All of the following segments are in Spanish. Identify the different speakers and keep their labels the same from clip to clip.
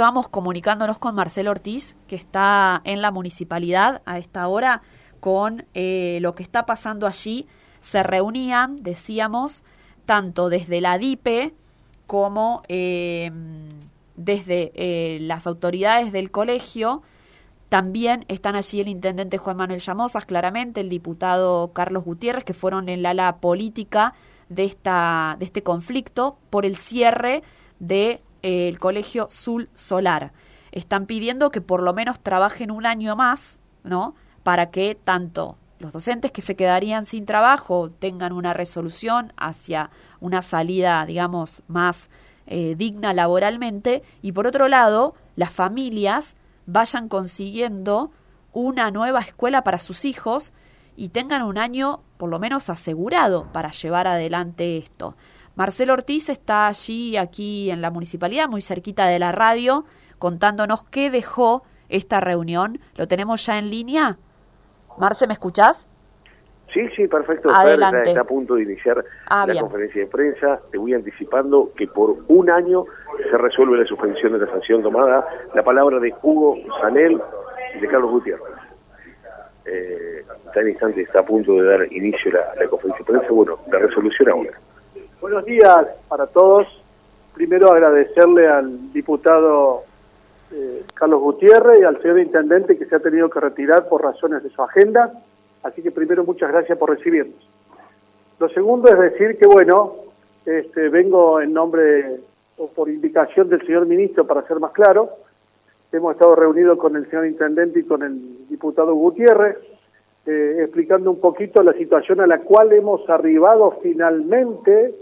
Speaker 1: vamos comunicándonos con Marcelo Ortiz, que está en la municipalidad a esta hora, con eh, lo que está pasando allí. Se reunían, decíamos, tanto desde la DIPE como eh, desde eh, las autoridades del colegio. También están allí el intendente Juan Manuel Llamosas, claramente, el diputado Carlos Gutiérrez, que fueron en la ala política de, esta, de este conflicto por el cierre de, el colegio Sul Solar. Están pidiendo que por lo menos trabajen un año más, ¿no? Para que tanto los docentes que se quedarían sin trabajo tengan una resolución hacia una salida, digamos, más eh, digna laboralmente y por otro lado, las familias vayan consiguiendo una nueva escuela para sus hijos y tengan un año por lo menos asegurado para llevar adelante esto. Marcelo Ortiz está allí, aquí en la municipalidad, muy cerquita de la radio, contándonos qué dejó esta reunión. ¿Lo tenemos ya en línea? Marce, ¿me escuchás?
Speaker 2: Sí, sí, perfecto.
Speaker 1: Adelante.
Speaker 2: Está, a punto de iniciar ah, la conferencia de prensa. Te voy anticipando que por un año se resuelve la suspensión de la sanción tomada. La palabra de Hugo Sanel y de Carlos Gutiérrez. Eh, en instante está a punto de dar inicio la, la conferencia de prensa. Bueno, la resolución ahora.
Speaker 3: Buenos días para todos. Primero agradecerle al diputado eh, Carlos Gutiérrez y al señor intendente que se ha tenido que retirar por razones de su agenda. Así que primero muchas gracias por recibirnos. Lo segundo es decir que, bueno, este, vengo en nombre o por indicación del señor ministro, para ser más claro. Hemos estado reunidos con el señor intendente y con el diputado Gutiérrez, eh, explicando un poquito la situación a la cual hemos arribado finalmente,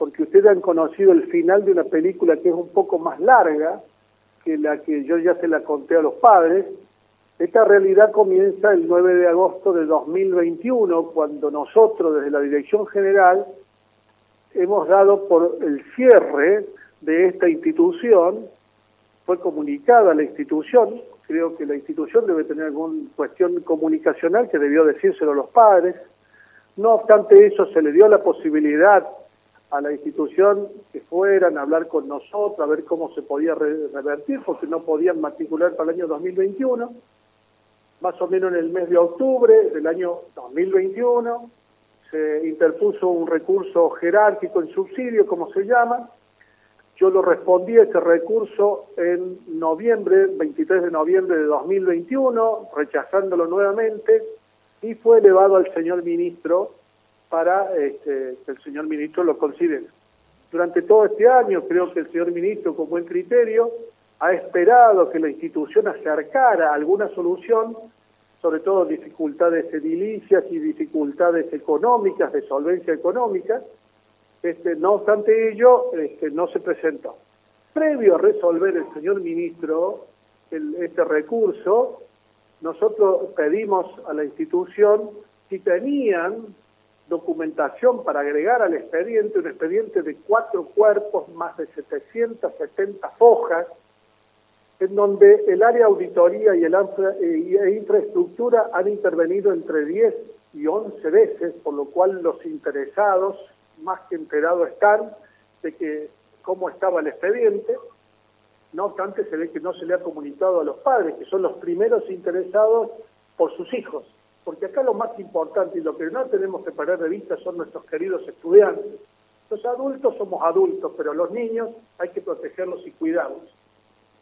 Speaker 3: porque ustedes han conocido el final de una película que es un poco más larga que la que yo ya se la conté a los padres, esta realidad comienza el 9 de agosto de 2021, cuando nosotros desde la Dirección General hemos dado por el cierre de esta institución, fue comunicada la institución, creo que la institución debe tener alguna cuestión comunicacional que debió decírselo a los padres, no obstante eso se le dio la posibilidad a la institución que fueran a hablar con nosotros, a ver cómo se podía revertir, porque no podían matricular para el año 2021 más o menos en el mes de octubre del año 2021, se interpuso un recurso jerárquico en subsidio, como se llama. Yo lo respondí a ese recurso en noviembre, 23 de noviembre de 2021, rechazándolo nuevamente, y fue elevado al señor ministro para este, que el señor ministro lo considere. Durante todo este año, creo que el señor ministro, con buen criterio, ha esperado que la institución acercara alguna solución, sobre todo dificultades edilicias y dificultades económicas, de solvencia económica. Este, no obstante ello, este, no se presentó. Previo a resolver el señor ministro este recurso, nosotros pedimos a la institución si tenían documentación para agregar al expediente, un expediente de cuatro cuerpos, más de 770 hojas, en donde el área auditoría y el e infraestructura han intervenido entre 10 y 11 veces, por lo cual los interesados más que enterados están de que cómo estaba el expediente. No obstante, se ve que no se le ha comunicado a los padres, que son los primeros interesados por sus hijos. Porque acá lo más importante y lo que no tenemos que parar de vista son nuestros queridos estudiantes. Los adultos somos adultos, pero los niños hay que protegerlos y cuidarlos.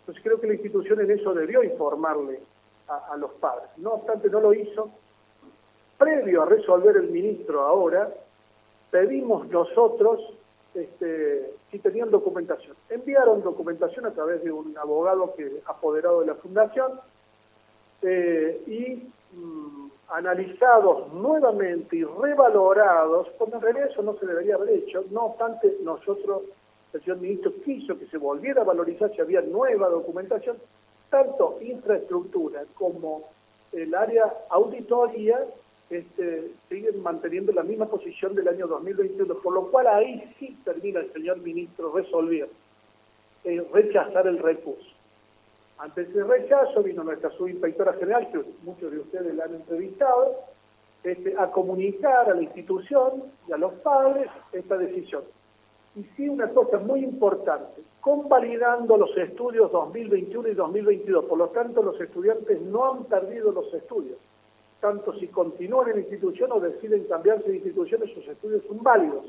Speaker 3: Entonces creo que la institución en eso debió informarle a, los padres. No obstante, no lo hizo. Previo a resolver el ministro ahora, pedimos nosotros este, si tenían documentación. Enviaron documentación a través de un abogado que apoderado de la fundación eh, y mm, analizados nuevamente y revalorados, porque en realidad eso no se debería haber hecho, no obstante nosotros el señor ministro quiso que se volviera a valorizar si había nueva documentación, tanto infraestructura como el área auditoría este, siguen manteniendo la misma posición del año 2021, por lo cual ahí sí termina el señor ministro resolviendo eh, rechazar el recurso. Ante ese rechazo vino nuestra subinspectora general, que muchos de ustedes la han entrevistado, este, a comunicar a la institución y a los padres esta decisión. Y sí una cosa muy importante, convalidando los estudios 2021 y 2022. Por lo tanto, los estudiantes no han perdido los estudios. Tanto si continúan en la institución o deciden cambiarse de institución, esos estudios son válidos.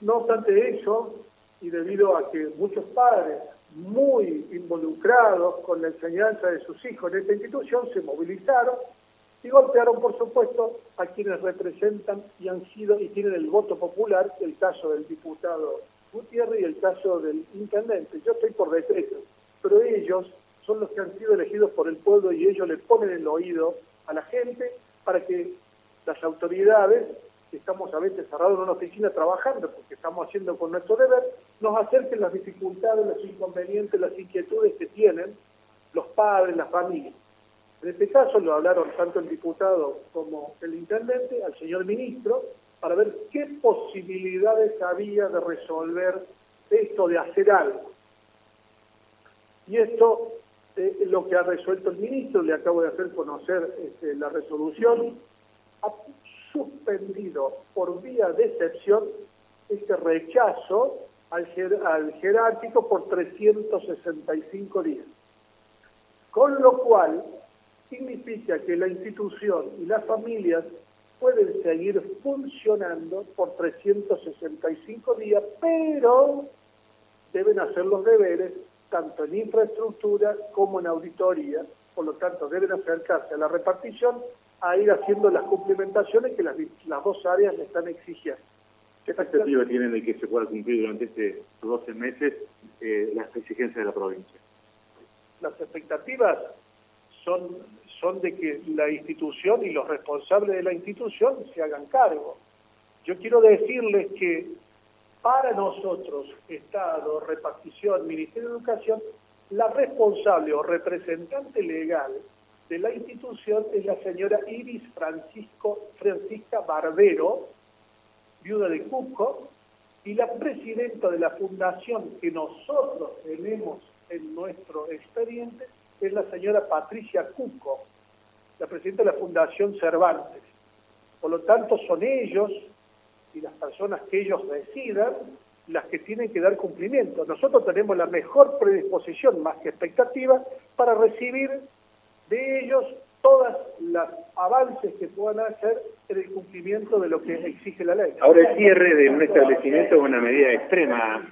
Speaker 3: No obstante eso, y debido a que muchos padres muy involucrados con la enseñanza de sus hijos en esta institución se movilizaron y golpearon, por supuesto, a quienes representan y han sido y tienen el voto popular, el caso del diputado Gutiérrez y el caso del intendente. Yo estoy por decreto, pero ellos son los que han sido elegidos por el pueblo y ellos le ponen el oído a la gente para que las autoridades, estamos a veces cerrados en una oficina trabajando, porque estamos haciendo con nuestro deber, nos acerquen las dificultades, los inconvenientes, las inquietudes que tienen los padres, las familias. En este caso lo hablaron tanto el diputado como el intendente al señor ministro para ver qué posibilidades había de resolver esto, de hacer algo. Y esto es eh, lo que ha resuelto el ministro, le acabo de hacer conocer este, la resolución, suspendido por vía de excepción este rechazo al, jerárquico por 365 días. Con lo cual, significa que la institución y las familias pueden seguir funcionando por 365 días, pero deben hacer los deberes tanto en infraestructura como en auditoría, por lo tanto deben acercarse a la repartición a ir haciendo las cumplimentaciones que las, dos áreas le están exigiendo.
Speaker 4: ¿Qué expectativa tienen de que se pueda cumplir durante estos 12 meses eh, las exigencias de la provincia?
Speaker 3: Las expectativas son son de que la institución y los responsables de la institución se hagan cargo. Yo quiero decirles que para nosotros, Estado, repartición, Ministerio de Educación, la responsable o representante legal de la institución es la señora Iris Francisco, Francisca Barbero, viuda de Cusco, y la presidenta de la fundación que nosotros tenemos en nuestro expediente es la señora Patricia Cuco, la presidenta de la Fundación Cervantes. Por lo tanto, son ellos y las personas que ellos decidan las que tienen que dar cumplimiento. Nosotros tenemos la mejor predisposición, más que expectativa, para recibir de ellos todas los avances que puedan hacer en el cumplimiento de lo que exige la ley.
Speaker 4: Ahora el cierre de un establecimiento es una medida extrema.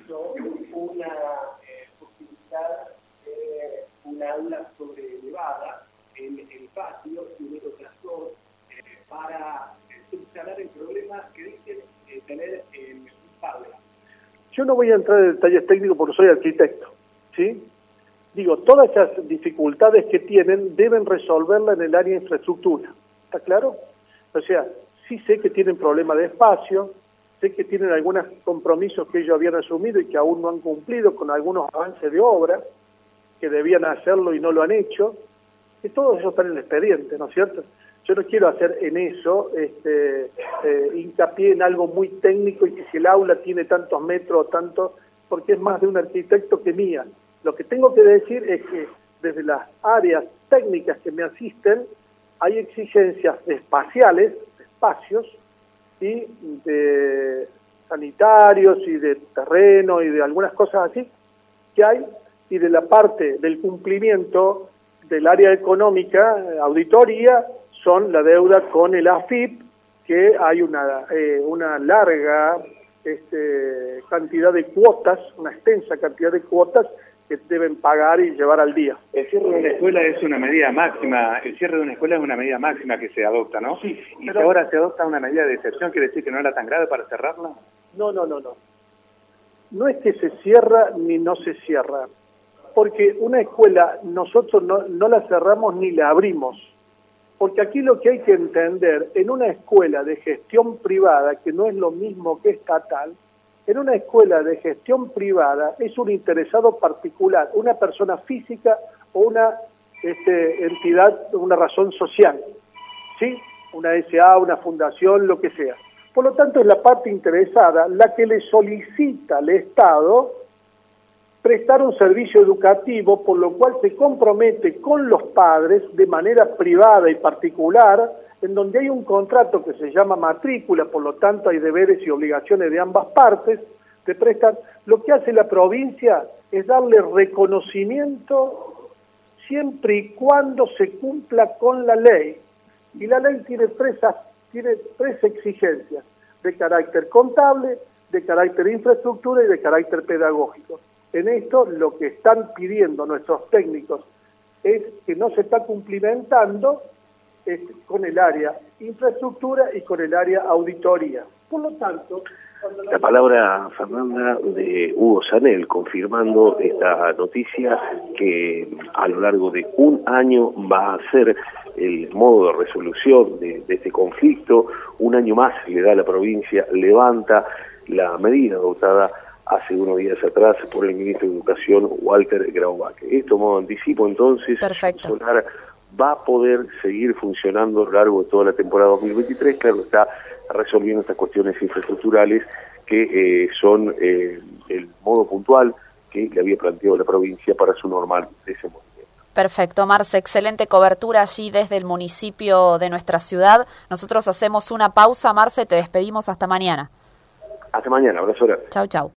Speaker 5: Una eh, posibilidad de una aula sobrelevada en el patio y un eh, para eh, subsanar el problema que dicen eh, tener en un.
Speaker 3: Yo no voy a entrar en detalles técnicos porque soy arquitecto, ¿sí? Digo, todas esas dificultades que tienen deben resolverlas en el área de infraestructura, ¿está claro? O sea, sí sé que tienen problemas de espacio, sé que tienen algunos compromisos que ellos habían asumido y que aún no han cumplido con algunos avances de obra, que debían hacerlo y no lo han hecho, que todo eso está en el expediente, ¿no es cierto? Yo no quiero hacer en eso este, eh, hincapié en algo muy técnico y que si el aula tiene tantos metros o tanto, porque es más de un arquitecto que mía. Lo que tengo que decir es que desde las áreas técnicas que me asisten hay exigencias espaciales, espacios y de sanitarios y de terreno y de algunas cosas así que hay y de la parte del cumplimiento del área económica, auditoría, son la deuda con el AFIP, que hay una, eh, una larga este, cantidad de cuotas, una extensa cantidad de cuotas que deben pagar y llevar al día.
Speaker 4: El cierre de una escuela es una medida máxima, el cierre de una escuela es una medida máxima que se adopta, ¿no?
Speaker 3: Sí.
Speaker 4: ¿Y si ahora se adopta una medida de excepción, quiere decir que no era tan grave para cerrarla?
Speaker 3: No, no, no, no. No es que se cierra ni no se cierra porque una escuela nosotros no, la cerramos ni la abrimos. Porque aquí lo que hay que entender, en una escuela de gestión privada, que no es lo mismo que estatal, en una escuela de gestión privada es un interesado particular, una persona física o una este, entidad, una razón social, ¿sí? Una SA, una fundación, lo que sea. Por lo tanto, es la parte interesada la que le solicita al Estado prestar un servicio educativo, por lo cual se compromete con los padres de manera privada y particular, en donde hay un contrato que se llama matrícula, por lo tanto hay deberes y obligaciones de ambas partes, te prestan, lo que hace la provincia es darle reconocimiento siempre y cuando se cumpla con la ley. Y la ley tiene tres, tiene tres exigencias de carácter contable, de carácter infraestructura y de carácter pedagógico. En esto lo que están pidiendo nuestros técnicos es que no se está cumplimentando con el área infraestructura y con el área auditoría. Por lo tanto,
Speaker 2: la palabra, Fernanda, de Hugo Sanel, confirmando esta noticia que a lo largo de un año va a ser el modo de resolución de, este conflicto. Un año más le da a la provincia, levanta la medida adoptada hace unos días atrás por el ministro de Educación, Walter Graubach. Esto modo anticipo, entonces, Solar va a poder seguir funcionando a lo largo de toda la temporada 2023. Claro, está resolviendo estas cuestiones infraestructurales que eh, son eh, el modo puntual que le había planteado la provincia para su normal desenvolvimiento.
Speaker 1: Perfecto, Marce, excelente cobertura allí desde el municipio de nuestra ciudad. Nosotros hacemos una pausa, Marce, te despedimos hasta mañana.
Speaker 2: Hasta mañana, abrazo
Speaker 1: Chau, chau.